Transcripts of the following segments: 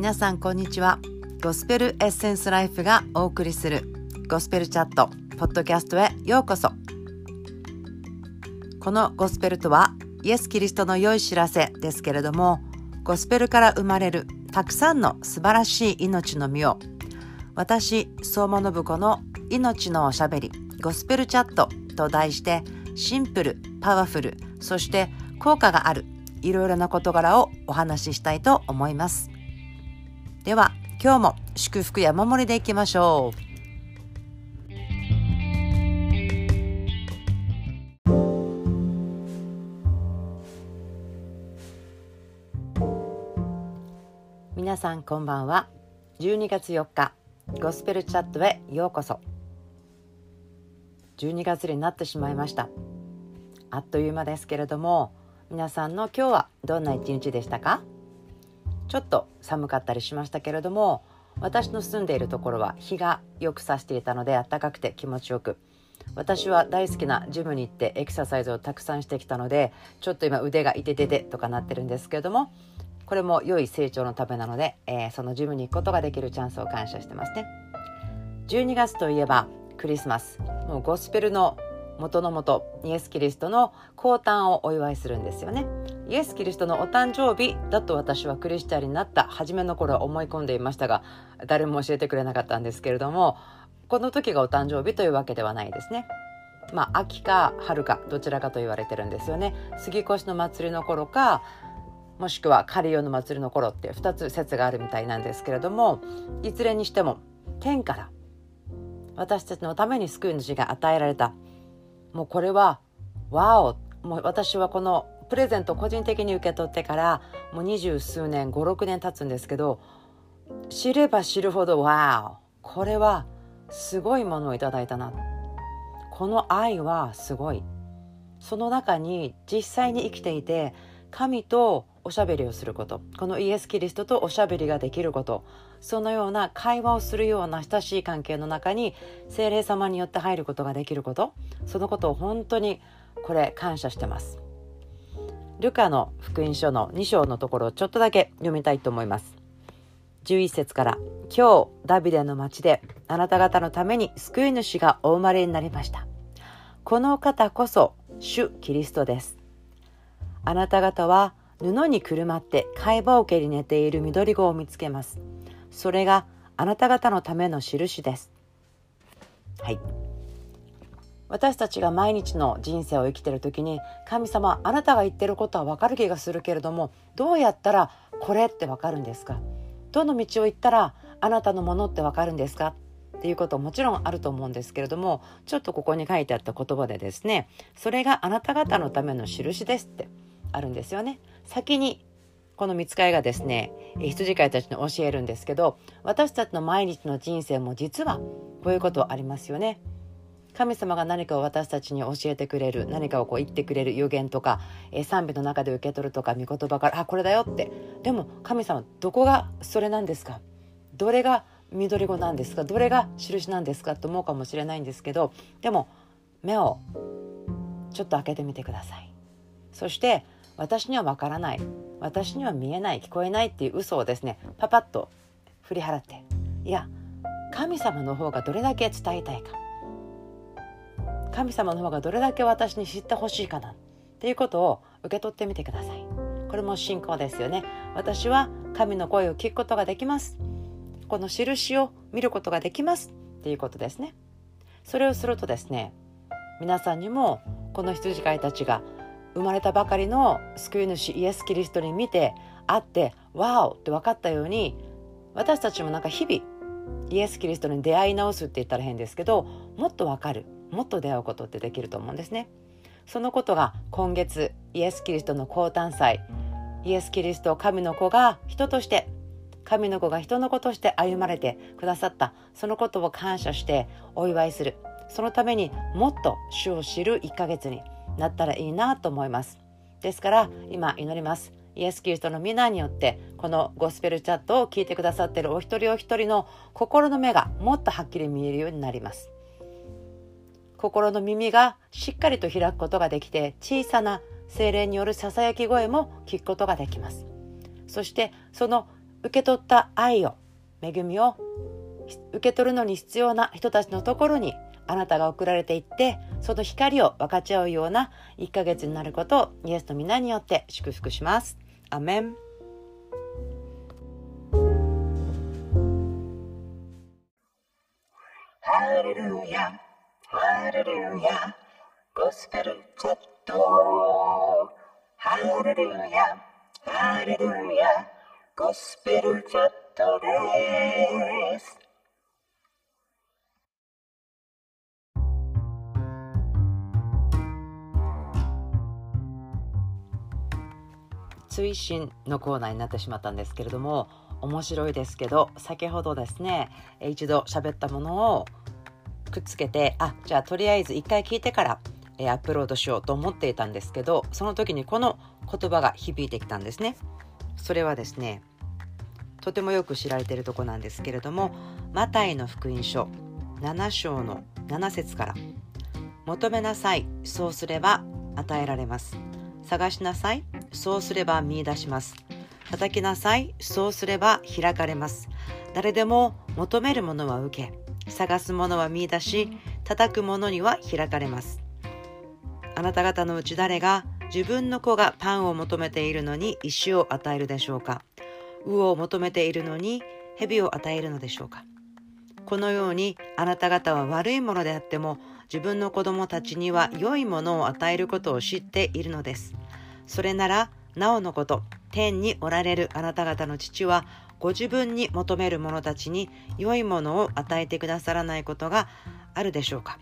皆さんこんにちは。ゴスペルエッセンスライフがお送りするゴスペルチャットポッドキャストへようこそ。このゴスペルとはイエス・キリストの良い知らせですけれどもゴスペルから生まれるたくさんの素晴らしい命の実を私相馬信子の命のおしゃべりゴスペルチャットと題してシンプルパワフルそして効果があるいろいろな事柄をお話ししたいと思います。では今日も祝福や守りでいきましょう。皆さんこんばんは。12月4日ゴスペルチャットへようこそ。12月になってしまいました。あっという間ですけれども皆さんの今日はどんな一日でしたか？ちょっと寒かったりしましたけれども私の住んでいるところは日がよくさしていたので暖かくて気持ちよく。私は大好きなジムに行ってエクササイズをたくさんしてきたのでちょっと今腕がいてててとかなってるんですけれどもこれも良い成長のためなので、えー、そのジムに行くことができるチャンスを感謝してますね。12月といえばクリスマス。もうゴスペルの元の元イエス・キリストの降誕をお祝いするんですよね。イエス・キリストのお誕生日だと私はクリスチャンになった初めの頃は思い込んでいましたが誰も教えてくれなかったんですけれどもこの時がお誕生日というわけではないですね。まあ秋か春かどちらかと言われてるんですよね。杉越の祭りの頃かもしくはカリオの祭りの頃って2つ説があるみたいなんですけれどもいずれにしても天から私たちのために救い主が与えられたもうこれはわおもう私はこのプレゼント個人的に受け取ってからもう二十数年56年経つんですけど知れば知るほどわおこれはすごいものをいただいたな。この愛はすごい。その中に実際に生きていて神とおしゃべりをすること。このイエス・キリストとおしゃべりができること。そのような会話をするような親しい関係の中に精霊様によって入ることができること。そのことを本当にこれ感謝してます。ルカの福音書の2章のところをちょっとだけ読みたいと思います。11節から「今日ダビデの町であなた方のために救い主がお生まれになりました」「この方こそ主キリストです」「あなた方は布にくるまって貝羽桶に寝ている緑子を見つけます。それがあなた方のための印です。はい。私たちが毎日の人生を生きてる時に神様あなたが言ってることはわかる気がするけれどもどうやったらこれってわかるんですか？どの道を行ったらあなたのものってわかるんですか？っていうこともちろんあると思うんですけれどもちょっとここに書いてあった言葉でですねそれがあなた方のための印ですってあるんですよね先にこの見つかりがですね羊飼いたちに教えるんですけど私たちの毎日の人生も実はこういうことありますよね。神様が何かを私たちに教えてくれる何かをこう言ってくれる予言とか、え賛美の中で受け取るとか御言葉からあこれだよって。でも神様どこがそれなんですか？どれが緑子なんですか？どれが印なんですか？と思うかもしれないんですけどでも目をちょっと開けてみてください。そして私にはわからない。私には見えない聞こえないっていう嘘をですねパパッと振り払って。いや神様の方がどれだけ伝えたいか。神様の方がどれだけ私に知ってほしいかな。っていうことを受け取ってみてください。これも信仰ですよね。私は神の声を聞くことができます。この印を見ることができます。っていうことですね。それをするとですね皆さんにもこの羊飼いたちが生まれたばかりの救い主イエス・キリストに見て会ってワオって分かったように私たちもなんか日々イエス・キリストに出会い直すって言ったら変ですけどもっと分かるもっと出会うことってできると思うんですね。そのことが今月イエス・キリストの降誕祭イエス・キリスト神の子が人として神の子が人の子として歩まれてくださったそのことを感謝してお祝いするそのためにもっと主を知る1ヶ月になったらいいなと思います。ですから今祈ります。イエス・キリストの皆によってこのゴスペルチャットを聞いてくださっているお一人お一人の心の目がもっとはっきり見えるようになります。心の耳がしっかりと開くことができて小さな精霊によるささやき声も聞くことができます。そしてその受け取った愛を恵みを受け取るのに必要な人たちのところにあなたが送られていってその光を分かち合うような1ヶ月になることをイエスの皆によって祝福します。アメンハレルヤ、ハレルヤ、ゴスペルチャット。ハレルヤ、ハレルヤ、ゴスペルチャットです。追伸のコーナーになってしまったんですけれども面白いですけど先ほどですね一度喋ったものをくっつけてあじゃあとりあえず一回聞いてからアップロードしようと思っていたんですけどその時にこの言葉が響いてきたんですね。それはですねとてもよく知られているとこなんですけれどもマタイの福音書7章の7節から「求めなさいそうすれば与えられます」「探しなさい。そうすれば見出します」「叩きなさい。そうすれば開かれます」「誰でも求めるものは受け探すものは見出し叩くものには開かれます」あなた方のうち誰が自分の子がパンを求めているのに石を与えるでしょうか？魚を求めているのに蛇を与えるのでしょうか？このようにあなた方は悪いものであっても自分の子供たちには良いものを与えることを知っているのです。それならなおのこと天におられるあなた方の父はご自分に求める者たちに良いものを与えてくださらないことがあるでしょうか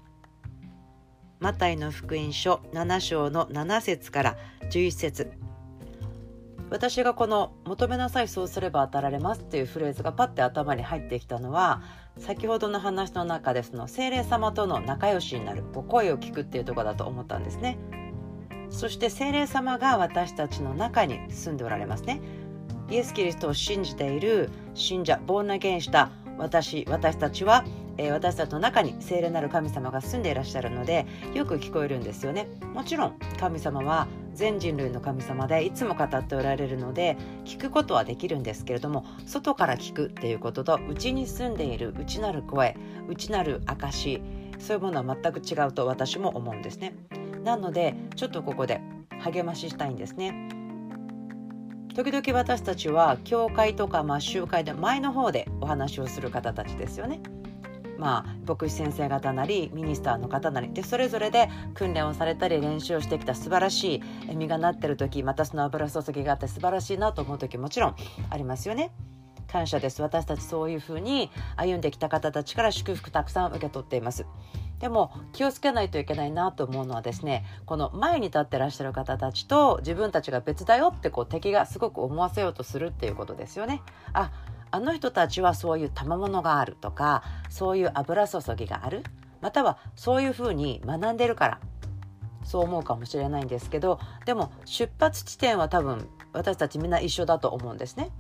マタイの福音書7章の7節から11節私がこの「求めなさいそうすれば与えられます」っていうフレーズがパッて頭に入ってきたのは先ほどの話の中でその精霊様との仲良しになる声を聞くっていうところだと思ったんですね。そして精霊様が私たちの中に住んでおられますね。イエス・キリストを信じている信者ボーナゲンした私私たちはえー、私たちの中に聖霊なる神様が住んでいらっしゃるのでよく聞こえるんですよね。もちろん神様は全人類の神様でいつも語っておられるので聞くことはできるんですけれども外から聞くっていうことと内に住んでいる内なる声内なる証そういうものは全く違うと私も思うんですね。なのでちょっとここで励まししたいんですね。時々私たちは教会とかまあ集会で前の方でお話をする方たちですよね。まあ、牧師先生方なりミニスターの方なりでそれぞれで訓練をされたり練習をしてきた素晴らしい実がなってる時またその油注ぎがあって素晴らしいなと思う時もちろんありますよね。感謝です。私たちそういうふうに歩んできた方たちから祝福たくさん受け取っています。でも気をつけないといけないなと思うのはですねこの前に立ってらっしゃる方たちと自分たちが別だよってこう敵がすごく思わせようとするっていうことですよね。ああの人たちはそういう賜物があるとかそういう油注ぎがあるまたはそういうふうに学んでるからそう思うかもしれないんですけどでも出発地点は多分私たちみんな一緒だと思うんですね。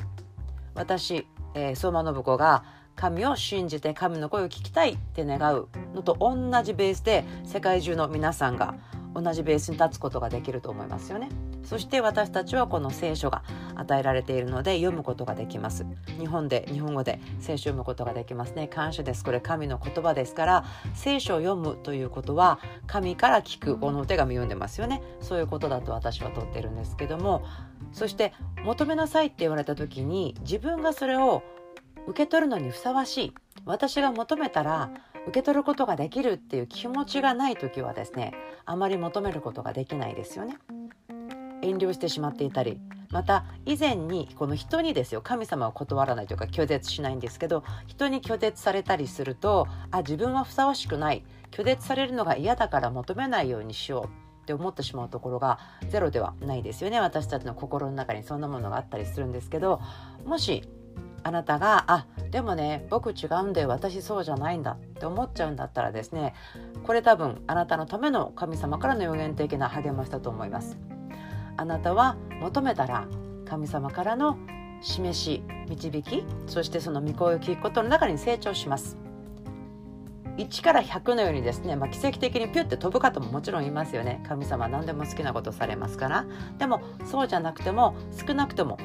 私、えー、相馬信子が神を信じて神の声を聞きたいって願うのと同じベースで世界中の皆さんが同じベースに立つことができると思いますよね。そして私たちはこの聖書が与えられているので読むことができます。日本で日本語で聖書を読むことができますね。感謝です。これ神の言葉ですから聖書を読むということは神から聞くこのお手紙読んでますよね。そういうことだと私はとってるんですけども。そして求めなさいって言われた時に自分がそれを受け取るのにふさわしい。私が求めたら受け取ることができるっていう気持ちがない時はですねあまり求めることができないですよね。遠慮してしまっていたりまた以前にこの人にですよ神様を断らないというか拒絶しないんですけど人に拒絶されたりするとあ自分はふさわしくない拒絶されるのが嫌だから求めないようにしようって思ってしまうところがゼロではないですよね私たちの心の中にそんなものがあったりするんですけどもしあなたがあでもね僕違うんで私そうじゃないんだって思っちゃうんだったらですねこれ多分あなたのための神様からの予言的な励ましだと思います。あなたは求めたら神様からの示し導きそしてその御声を聞くことの中に成長します。1から100のようにですね、まあ、奇跡的にピュッて飛ぶ方ももちろんいますよね。神様は何でも好きなことされますから。でもそうじゃなくても少なくとも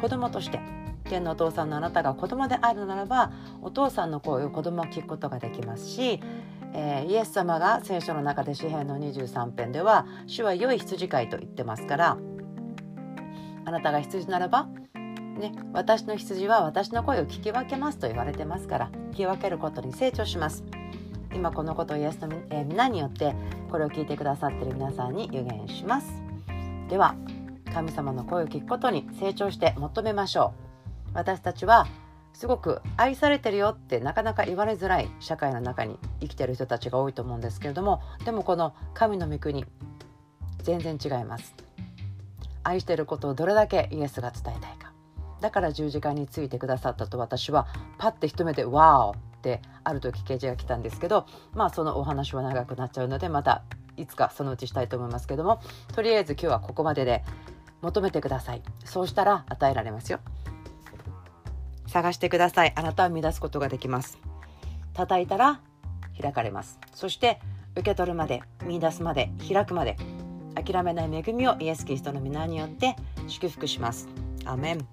子供として天のお父さんのあなたが子供であるならばお父さんの声を子供は聞くことができますし、えー、イエス様が聖書の中で詩篇の23編では主は良い羊飼いと言ってますからあなたが羊ならばね、私の羊は私の声を聞き分けますと言われてますから聞き分けることに成長します。今このことをイエスの、え、皆によってこれを聞いてくださっている皆さんに予言します。では神様の声を聞くことに成長して求めましょう。私たちはすごく愛されてるよってなかなか言われづらい社会の中に生きてる人たちが多いと思うんですけれどもでもこの神の御国全然違います。愛してることをどれだけイエスが伝えたいか。だから十字架についてくださったと私はパッて一目で「ワオ!」ってある時掲示が来たんですけどまあそのお話は長くなっちゃうのでまたいつかそのうちしたいと思いますけどもとりあえず今日はここまでで求めてください。そうしたら与えられますよ。探してください。あなたを乱すことができます。叩いたら開かれます。そして受け取るまで見出すまで開くまで諦めない恵みをイエス・キリストの皆によって祝福します。アメン。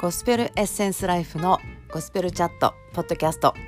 ゴスペルエッセンスライフのゴスペルチャットポッドキャスト。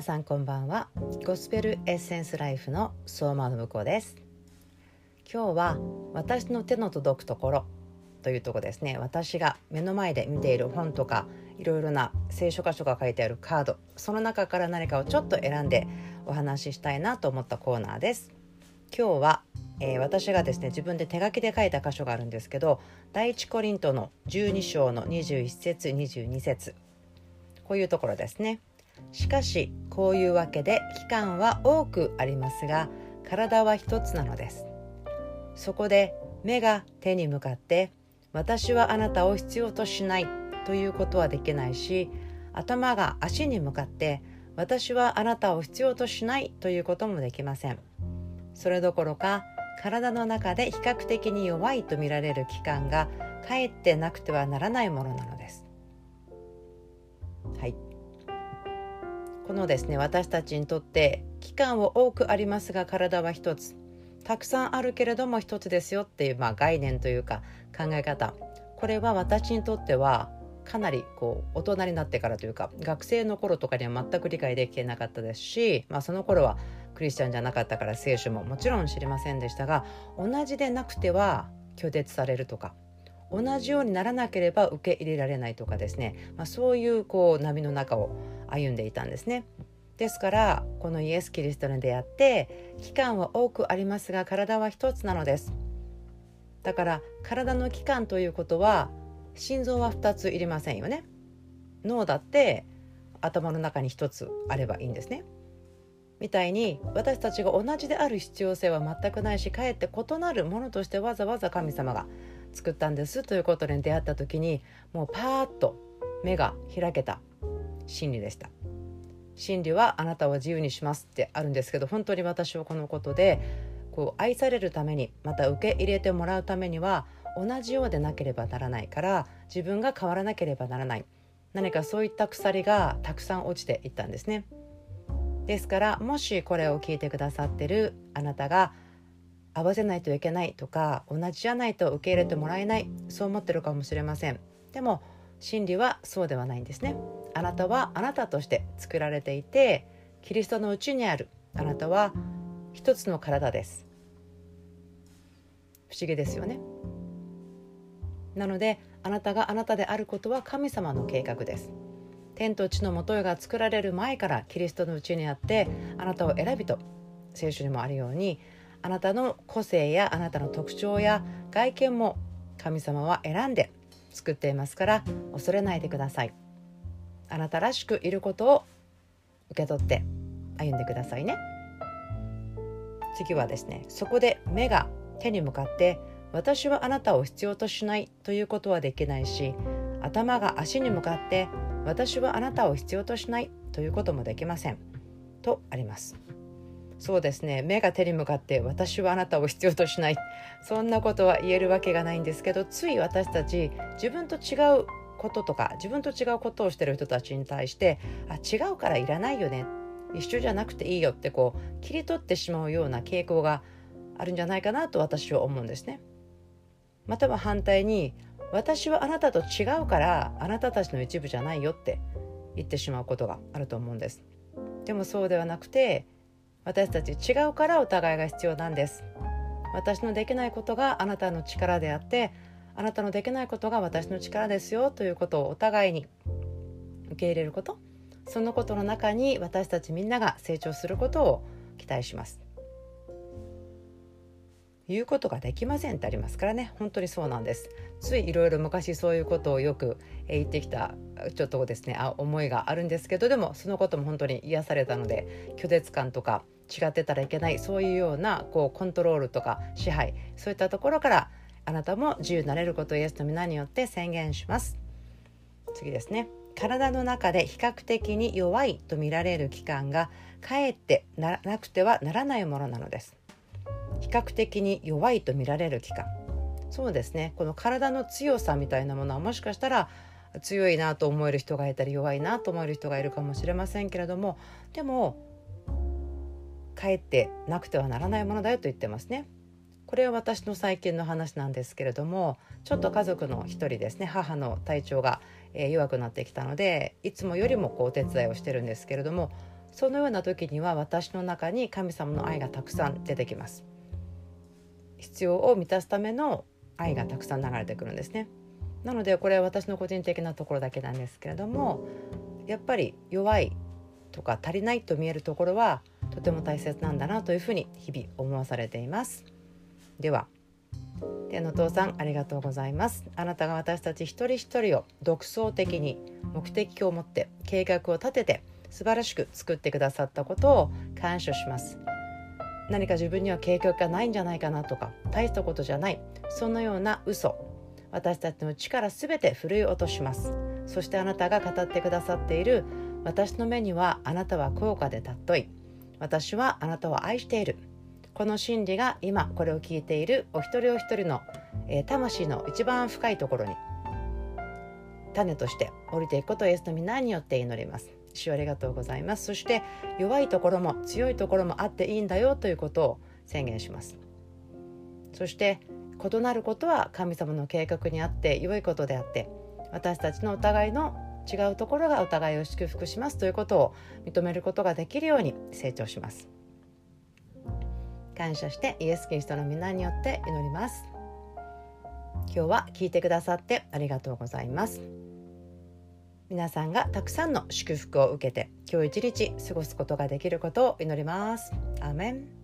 皆さんこんばんは。ゴスペルエッセンスライフの相馬信子です。今日は私の手の届くところというとこですね。私が目の前で見ている本とかいろいろな聖書箇所が書いてあるカードその中から何かをちょっと選んでお話ししたいなと思ったコーナーです。今日は、えー、私がですね自分で手書きで書いた箇所があるんですけど第一コリントの12章の21節22節。こういうところですね。しかしこういうわけで期間は多くありますが体は一つなのです。そこで目が手に向かって私はあなたを必要としないということはできないし頭が足に向かって私はあなたを必要としないということもできません。それどころか体の中で比較的に弱いと見られる器官がかえってなくてはならないものなのです。はい。このですね私たちにとって期間は多くありますが体は一つ。たくさんあるけれども一つですよっていう、まあ、概念というか考え方。これは私にとってはかなりこう大人になってからというか学生の頃とかには全く理解できてなかったですし、まあ、その頃はクリスチャンじゃなかったから聖書ももちろん知りませんでしたが同じでなくては拒絶されるとか同じようにならなければ受け入れられないとかですね、まあ、そういうこう波の中を歩んでいたんですね。ですからこのイエス・キリストに出会って期間は多くありますが体は一つなのです。だから体の器官ということは心臓は2ついりませんよね。脳だって頭の中に1つあればいいんですね。みたいに私たちが同じである必要性は全くないしかえって異なるものとしてわざわざ神様が作ったんですということに出会った時にもうパーッと目が開けた真理でした。真理はあなたを自由にしますってあるんですけど本当に私はこのことでこう愛されるためにまた受け入れてもらうためには同じようでなければならないから自分が変わらなければならない。何かそういった鎖がたくさん落ちていったんですね。ですからもしこれを聞いてくださってるあなたが合わせないといけないとか同じじゃないと受け入れてもらえないそう思ってるかもしれません。でも真理はそうではないんですね。あなたはあなたとして作られていてキリストのうちにある。あなたは一つの体です。不思議ですよね。なのであなたがあなたであることは神様の計画です。天と地のもとが作られる前からキリストのうちにあってあなたを選びと聖書にもあるようにあなたの個性やあなたの特徴や外見も神様は選んで作っていますから恐れないでください。あなたらしくいることを受け取って歩んでくださいね。次はですねそこで目が手に向かって私はあなたを必要としないということはできないし頭が足に向かって私はあなたを必要としないということもできませんとあります。そうですね。目が手に向かって私はあなたを必要としない。そんなことは言えるわけがないんですけどつい私たち自分と違うこととか自分と違うことをしてる人たちに対してあ違うからいらないよね。一緒じゃなくていいよってこう切り取ってしまうような傾向があるんじゃないかなと私は思うんですね。または反対に私はあなたと違うからあなたたちの一部じゃないよって言ってしまうことがあると思うんです。でもそうではなくて私たち違うからお互いが必要なんです。私のできないことがあなたの力であってあなたのできないことが私の力ですよということをお互いに受け入れること。そのことの中に私たちみんなが成長することを期待します。言うことができませんってありますからね。本当にそうなんです。ついいろいろ昔そういうことをよく言ってきたちょっとですねあ思いがあるんですけどでもそのことも本当に癒されたので拒絶感とか違ってたらいけないそういうようなこうコントロールとか支配そういったところからあなたも自由になれることをイエスの皆によって宣言します。次ですね。体の中で比較的に弱いと見られる器官がかえってなくてはならないものなのです。比較的に弱いと見られる期間そうですねこの体の強さみたいなものはもしかしたら強いなと思える人がいたり弱いなと思える人がいるかもしれませんけれどもでもかえってなくてはならないものだよと言ってますね。これは私の最近の話なんですけれどもちょっと家族の一人ですね母の体調が、え弱くなってきたのでいつもよりもこうお手伝いをしてるんですけれどもそのような時には私の中に神様の愛がたくさん出てきます。必要を満たすための愛がたくさん流れてくるんですね。なのでこれは私の個人的なところだけなんですけれどもやっぱり弱いとか足りないと見えるところはとても大切なんだなというふうに日々思わされています。では天の父さんありがとうございますあなたが私たち一人一人を独創的に目的を持って計画を立てて素晴らしく作ってくださったことを感謝します何か自分には計画がないんじゃないかなとか大したことじゃない。そのような嘘。私たちの力すべてふるい落とします。そしてあなたが語ってくださっている私の目にはあなたは高価で尊い。私はあなたを愛している。この真理が今これを聞いているお一人お一人の、えー、魂の一番深いところに種として降りていくことをイエスの皆によって祈ります。主ありがとうございますそして弱いところも強いところもあっていいんだよということを宣言します。そして異なることは神様の計画にあって良いことであって私たちのお互いの違うところがお互いを祝福しますということを認めることができるように成長します。感謝してイエス・キリストの皆によって祈ります。今日は聞いてくださってありがとうございます。皆さんがたくさんの祝福を受けて今日一日過ごすことができることを祈ります。アメン。